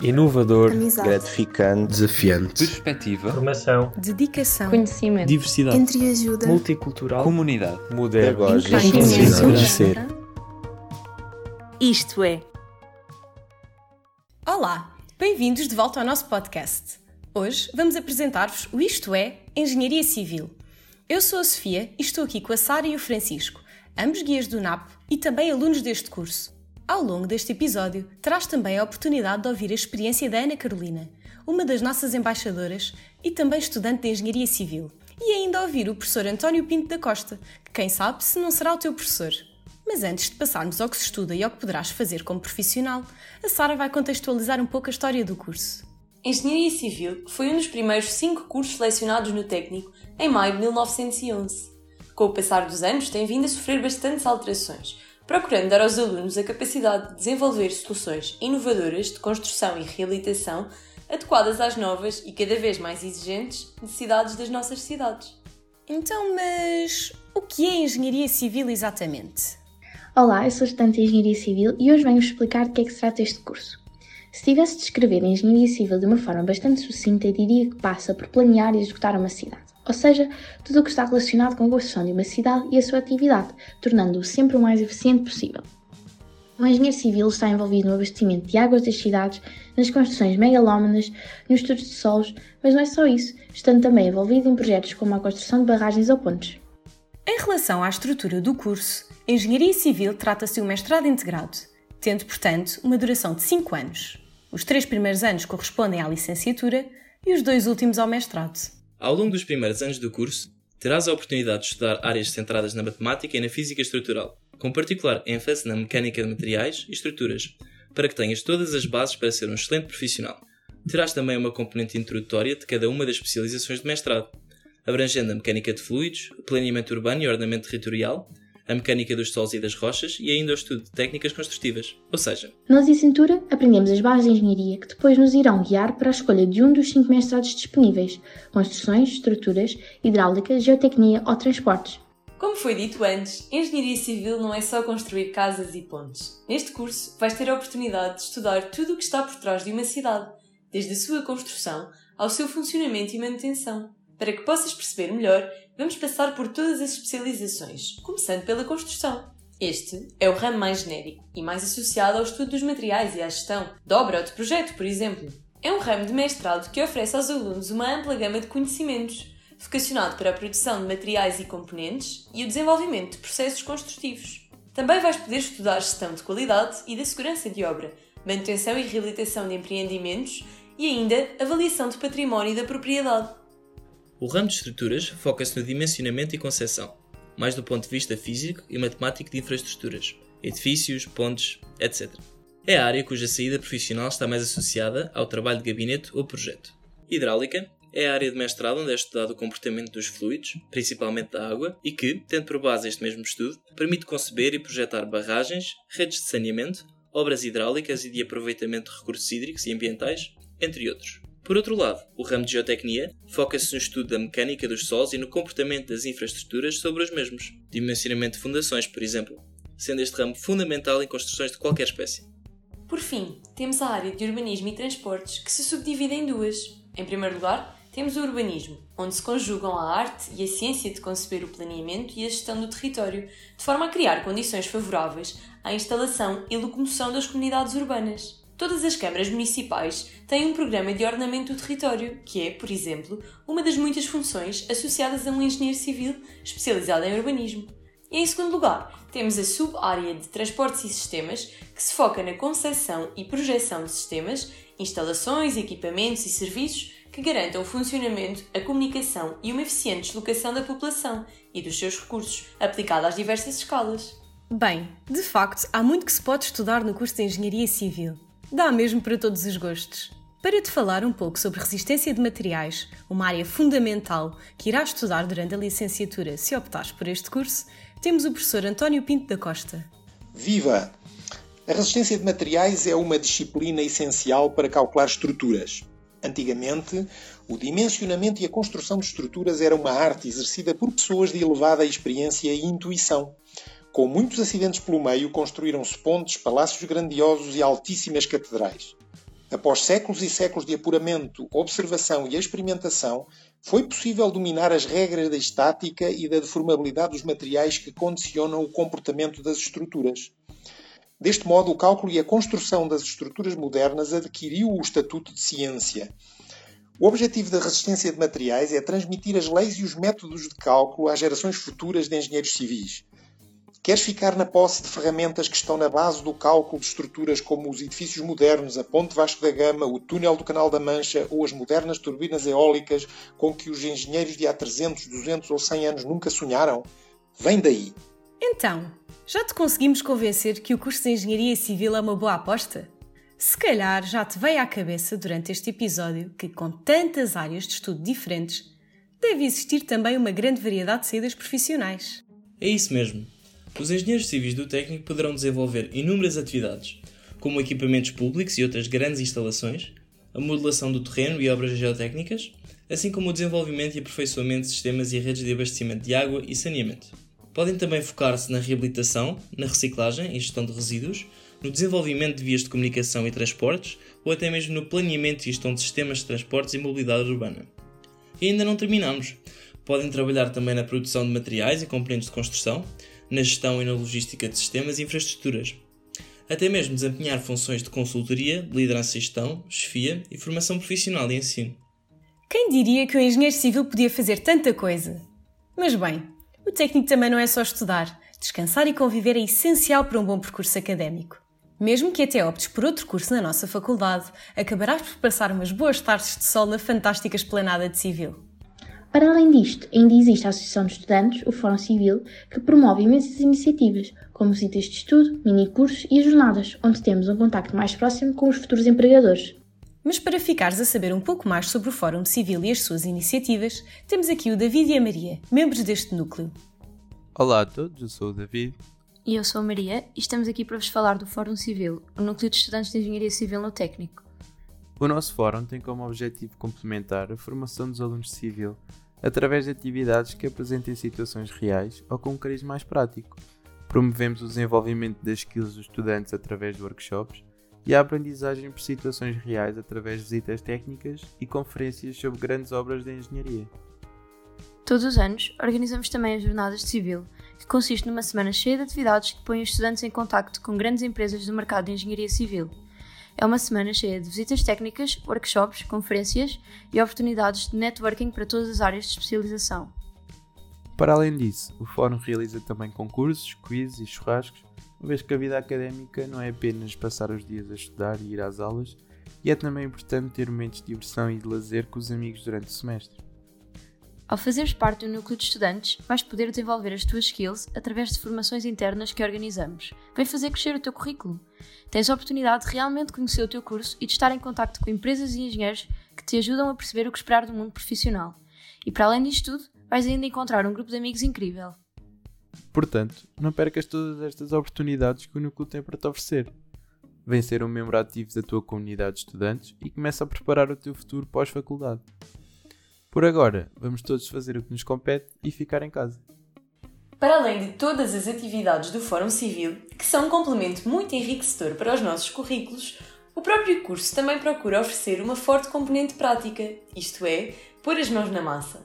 Inovador. Amizade. gratificante, desafiante, Perspectiva. Formação. Dedicação. Conhecimento. Diversidade. Entreajuda. Multicultural. Comunidade. Moderno. ser. Isto é. Olá, bem-vindos de volta ao nosso podcast. Hoje vamos apresentar-vos o Isto é Engenharia Civil. Eu sou a Sofia e estou aqui com a Sara e o Francisco, ambos guias do NAP e também alunos deste curso. Ao longo deste episódio, terás também a oportunidade de ouvir a experiência da Ana Carolina, uma das nossas embaixadoras e também estudante de Engenharia Civil, e ainda ouvir o professor António Pinto da Costa, que quem sabe se não será o teu professor. Mas antes de passarmos ao que se estuda e ao que poderás fazer como profissional, a Sara vai contextualizar um pouco a história do curso. Engenharia Civil foi um dos primeiros cinco cursos selecionados no técnico em maio de 1911. Com o passar dos anos, tem vindo a sofrer bastantes alterações, procurando dar aos alunos a capacidade de desenvolver soluções inovadoras de construção e reabilitação adequadas às novas e cada vez mais exigentes necessidades das nossas cidades. Então, mas o que é Engenharia Civil exatamente? Olá, eu sou estudante de Engenharia Civil e hoje venho-vos explicar de que é que se trata este curso. Se tivesse de descrever a Engenharia Civil de uma forma bastante sucinta, diria que passa por planear e executar uma cidade. Ou seja, tudo o que está relacionado com a construção de uma cidade e a sua atividade, tornando-o sempre o mais eficiente possível. O engenheiro civil está envolvido no abastecimento de águas das cidades, nas construções megalómanas, nos estudos de solos, mas não é só isso, estando também envolvido em projetos como a construção de barragens ou pontes. Em relação à estrutura do curso, Engenharia Civil trata-se de um mestrado integrado, tendo, portanto, uma duração de 5 anos. Os três primeiros anos correspondem à licenciatura e os dois últimos ao mestrado. Ao longo dos primeiros anos do curso, terás a oportunidade de estudar áreas centradas na matemática e na física estrutural, com particular ênfase na mecânica de materiais e estruturas, para que tenhas todas as bases para ser um excelente profissional. Terás também uma componente introdutória de cada uma das especializações de mestrado, abrangendo a mecânica de fluidos, planeamento urbano e ordenamento territorial, a mecânica dos solos e das rochas e ainda o estudo de técnicas construtivas. Ou seja, Na licenciatura, aprendemos as bases de engenharia que depois nos irão guiar para a escolha de um dos cinco mestrados disponíveis: construções, estruturas, hidráulica, geotecnia ou transportes. Como foi dito antes, Engenharia Civil não é só construir casas e pontes. Neste curso, vais ter a oportunidade de estudar tudo o que está por trás de uma cidade, desde a sua construção ao seu funcionamento e manutenção. Para que possas perceber melhor, vamos passar por todas as especializações, começando pela construção. Este é o ramo mais genérico e mais associado ao estudo dos materiais e à gestão, de obra ou de projeto, por exemplo. É um ramo de mestrado que oferece aos alunos uma ampla gama de conhecimentos, vocacionado para a produção de materiais e componentes e o desenvolvimento de processos construtivos. Também vais poder estudar gestão de qualidade e da segurança de obra, manutenção e reabilitação de empreendimentos e ainda avaliação de património e da propriedade. O ramo de estruturas foca-se no dimensionamento e concepção, mais do ponto de vista físico e matemático de infraestruturas, edifícios, pontes, etc. É a área cuja saída profissional está mais associada ao trabalho de gabinete ou projeto. Hidráulica é a área de mestrado onde é estudado o comportamento dos fluidos, principalmente da água, e que, tendo por base este mesmo estudo, permite conceber e projetar barragens, redes de saneamento, obras hidráulicas e de aproveitamento de recursos hídricos e ambientais, entre outros. Por outro lado, o ramo de geotecnia foca-se no estudo da mecânica dos solos e no comportamento das infraestruturas sobre os mesmos, dimensionamento de fundações, por exemplo, sendo este ramo fundamental em construções de qualquer espécie. Por fim, temos a área de urbanismo e transportes, que se subdivide em duas. Em primeiro lugar, temos o urbanismo, onde se conjugam a arte e a ciência de conceber o planeamento e a gestão do território, de forma a criar condições favoráveis à instalação e locomoção das comunidades urbanas. Todas as câmaras municipais têm um programa de ordenamento do território, que é, por exemplo, uma das muitas funções associadas a um engenheiro civil especializado em urbanismo. E em segundo lugar, temos a sub-área de transportes e sistemas, que se foca na concepção e projeção de sistemas, instalações, equipamentos e serviços que garantam o funcionamento, a comunicação e uma eficiente deslocação da população e dos seus recursos, aplicada às diversas escalas. Bem, de facto, há muito que se pode estudar no curso de Engenharia Civil. Dá mesmo para todos os gostos. Para te falar um pouco sobre resistência de materiais, uma área fundamental que irás estudar durante a licenciatura se optares por este curso, temos o professor António Pinto da Costa. Viva! A resistência de materiais é uma disciplina essencial para calcular estruturas. Antigamente, o dimensionamento e a construção de estruturas era uma arte exercida por pessoas de elevada experiência e intuição. Com muitos acidentes pelo meio, construíram-se pontes, palácios grandiosos e altíssimas catedrais. Após séculos e séculos de apuramento, observação e experimentação, foi possível dominar as regras da estática e da deformabilidade dos materiais que condicionam o comportamento das estruturas. Deste modo, o cálculo e a construção das estruturas modernas adquiriu o estatuto de ciência. O objetivo da resistência de materiais é transmitir as leis e os métodos de cálculo às gerações futuras de engenheiros civis. Queres ficar na posse de ferramentas que estão na base do cálculo de estruturas como os edifícios modernos, a Ponte Vasco da Gama, o túnel do Canal da Mancha ou as modernas turbinas eólicas com que os engenheiros de há 300, 200 ou 100 anos nunca sonharam? Vem daí! Então, já te conseguimos convencer que o curso de Engenharia Civil é uma boa aposta? Se calhar já te veio à cabeça durante este episódio que, com tantas áreas de estudo diferentes, deve existir também uma grande variedade de saídas profissionais. É isso mesmo. Os engenheiros civis do técnico poderão desenvolver inúmeras atividades, como equipamentos públicos e outras grandes instalações, a modelação do terreno e obras geotécnicas, assim como o desenvolvimento e aperfeiçoamento de sistemas e redes de abastecimento de água e saneamento. Podem também focar-se na reabilitação, na reciclagem e gestão de resíduos, no desenvolvimento de vias de comunicação e transportes ou até mesmo no planeamento e gestão de sistemas de transportes e mobilidade urbana. E ainda não terminamos. Podem trabalhar também na produção de materiais e componentes de construção, na gestão e na logística de sistemas e infraestruturas. Até mesmo desempenhar funções de consultoria, liderança e gestão, chefia e formação profissional e ensino. Quem diria que o engenheiro civil podia fazer tanta coisa? Mas bem, o técnico também não é só estudar. Descansar e conviver é essencial para um bom percurso académico. Mesmo que até optes por outro curso na nossa faculdade, acabarás por passar umas boas tardes de sol na fantástica esplanada de Civil. Para além disto, ainda existe a Associação de Estudantes, o Fórum Civil, que promove imensas iniciativas, como visitas de estudo, mini-cursos e jornadas, onde temos um contacto mais próximo com os futuros empregadores. Mas para ficares a saber um pouco mais sobre o Fórum Civil e as suas iniciativas, temos aqui o David e a Maria, membros deste núcleo. Olá a todos, eu sou o David. E eu sou a Maria e estamos aqui para vos falar do Fórum Civil, o núcleo de estudantes de Engenharia Civil no Técnico. O nosso fórum tem como objetivo complementar a formação dos alunos de civil através de atividades que apresentem situações reais ou com um cariz mais prático. Promovemos o desenvolvimento das skills dos estudantes através de workshops e a aprendizagem por situações reais através de visitas técnicas e conferências sobre grandes obras de engenharia. Todos os anos, organizamos também as Jornadas de Civil, que consiste numa semana cheia de atividades que põem os estudantes em contacto com grandes empresas do mercado de engenharia civil. É uma semana cheia de visitas técnicas, workshops, conferências e oportunidades de networking para todas as áreas de especialização. Para além disso, o Fórum realiza também concursos, quizzes e churrascos uma vez que a vida académica não é apenas passar os dias a estudar e ir às aulas, e é também importante ter momentos de diversão e de lazer com os amigos durante o semestre. Ao fazeres parte do núcleo de estudantes, vais poder desenvolver as tuas skills através de formações internas que organizamos. Vem fazer crescer o teu currículo. Tens a oportunidade de realmente conhecer o teu curso e de estar em contato com empresas e engenheiros que te ajudam a perceber o que esperar do mundo profissional. E para além disto tudo, vais ainda encontrar um grupo de amigos incrível. Portanto, não percas todas estas oportunidades que o Núcleo tem para te oferecer. Vem ser um membro ativo da tua comunidade de estudantes e começa a preparar o teu futuro pós-faculdade. Por agora, vamos todos fazer o que nos compete e ficar em casa. Para além de todas as atividades do Fórum Civil, que são um complemento muito enriquecedor para os nossos currículos, o próprio curso também procura oferecer uma forte componente prática, isto é, pôr as mãos na massa.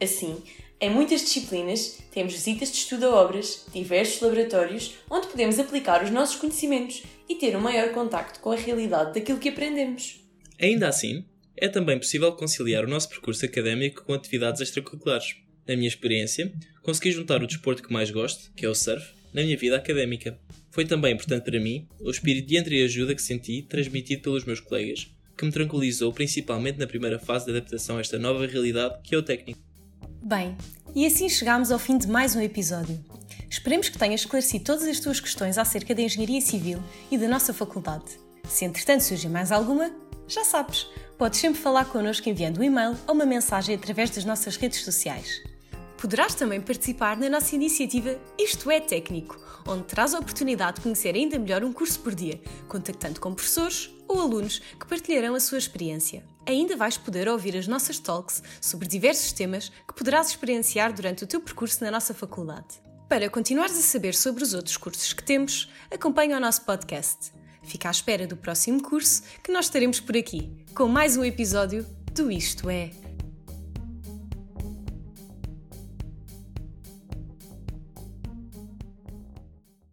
Assim, em muitas disciplinas, temos visitas de estudo a obras, diversos laboratórios, onde podemos aplicar os nossos conhecimentos e ter um maior contacto com a realidade daquilo que aprendemos. Ainda assim, é também possível conciliar o nosso percurso académico com atividades extracurriculares. Na minha experiência, consegui juntar o desporto que mais gosto, que é o surf, na minha vida académica. Foi também importante para mim o espírito de entreajuda que senti transmitido pelos meus colegas, que me tranquilizou principalmente na primeira fase de adaptação a esta nova realidade que é o técnico. Bem, e assim chegamos ao fim de mais um episódio. Esperemos que tenhas esclarecido todas as tuas questões acerca da engenharia civil e da nossa faculdade. Se entretanto surgir mais alguma, já sabes, podes sempre falar connosco enviando um e-mail ou uma mensagem através das nossas redes sociais. Poderás também participar na nossa iniciativa Isto é Técnico, onde terás a oportunidade de conhecer ainda melhor um curso por dia, contactando com professores ou alunos que partilharão a sua experiência. Ainda vais poder ouvir as nossas talks sobre diversos temas que poderás experienciar durante o teu percurso na nossa faculdade. Para continuares a saber sobre os outros cursos que temos, acompanha o nosso podcast. Fica à espera do próximo curso que nós estaremos por aqui com mais um episódio do Isto É.